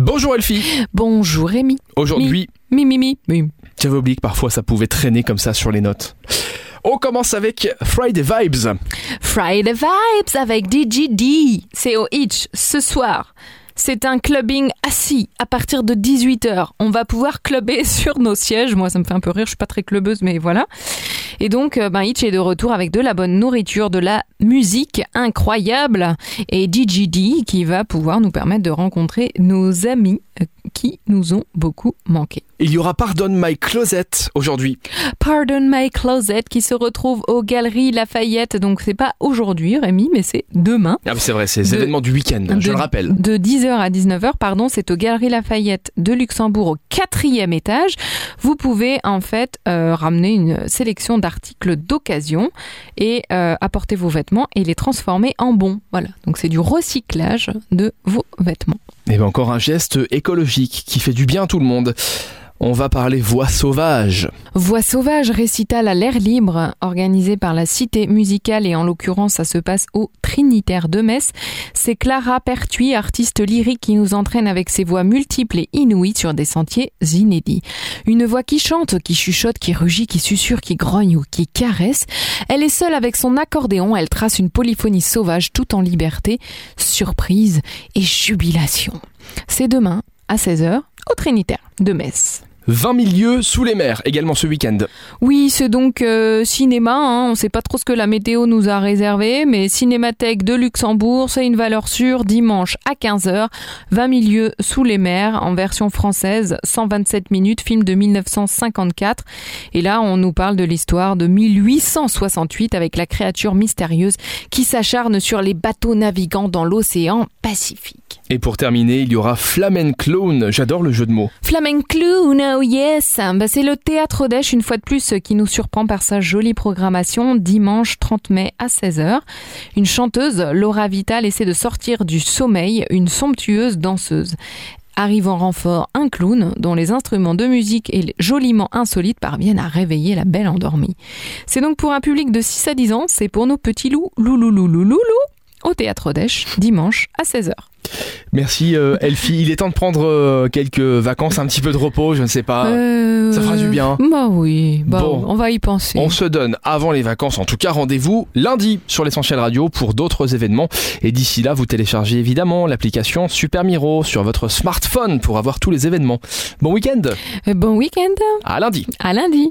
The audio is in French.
Bonjour Elfie. Bonjour Rémi. Aujourd'hui, Mi, mi, mi, mi. j'avais oublié que parfois ça pouvait traîner comme ça sur les notes. On commence avec Friday Vibes. Friday Vibes avec DGD. C'est au Hitch ce soir. C'est un clubbing assis à partir de 18h. On va pouvoir clubber sur nos sièges. Moi, ça me fait un peu rire. Je suis pas très clubbeuse, mais voilà. Et donc, euh, ben, Hitch est de retour avec de la bonne nourriture, de la musique incroyable. Et DGD qui va pouvoir nous permettre de rencontrer nos amis euh, qui nous ont beaucoup manqué. Il y aura Pardon My Closet aujourd'hui. Pardon My Closet qui se retrouve aux Galeries Lafayette. Donc c'est pas aujourd'hui Rémi, mais c'est demain. Ah c'est vrai, c'est événements du week-end, je le rappelle. De 10h à 19h, pardon, c'est aux Galeries Lafayette de Luxembourg au quatrième étage. Vous pouvez en fait euh, ramener une sélection d'articles d'occasion et euh, apporter vos vêtements et les transformer en bons. Voilà, donc c'est du recyclage de vos vêtements. Et bien encore un geste écologique qui fait du bien à tout le monde. On va parler voix sauvage. Voix sauvage, récital à l'air libre, organisé par la Cité musicale et en l'occurrence ça se passe au Trinitaire de Metz. C'est Clara Pertuis, artiste lyrique qui nous entraîne avec ses voix multiples et inouïes sur des sentiers inédits. Une voix qui chante, qui chuchote, qui rugit, qui susurre, qui grogne ou qui caresse. Elle est seule avec son accordéon, elle trace une polyphonie sauvage tout en liberté, surprise et jubilation. C'est demain à 16h au Trinitaire de Metz. 20 milieux sous les mers, également ce week-end. Oui, c'est donc euh, cinéma. Hein. On ne sait pas trop ce que la météo nous a réservé, mais Cinémathèque de Luxembourg, c'est une valeur sûre. Dimanche à 15h, 20 milieux sous les mers en version française, 127 minutes, film de 1954. Et là, on nous parle de l'histoire de 1868 avec la créature mystérieuse qui s'acharne sur les bateaux navigants dans l'océan Pacifique. Et pour terminer, il y aura Flamen Clown. J'adore le jeu de mots. Flamenclown, oh yes bah, C'est le Théâtre d'Esch, une fois de plus, qui nous surprend par sa jolie programmation, dimanche 30 mai à 16h. Une chanteuse, Laura Vital, essaie de sortir du sommeil une somptueuse danseuse. Arrive en renfort un clown dont les instruments de musique et joliment insolites parviennent à réveiller la belle endormie. C'est donc pour un public de 6 à 10 ans, c'est pour nos petits loups, loulouloulouloulou, au Théâtre d'Esch, dimanche à 16h. Merci euh, Elfie. Il est temps de prendre euh, quelques vacances, un petit peu de repos, je ne sais pas. Euh, ça fera du bien. Bah oui, bah, Bon. on va y penser. On se donne avant les vacances, en tout cas rendez-vous lundi sur l'essentiel radio pour d'autres événements. Et d'ici là, vous téléchargez évidemment l'application Super Miro sur votre smartphone pour avoir tous les événements. Bon week-end, Bon week-end, à lundi. à lundi.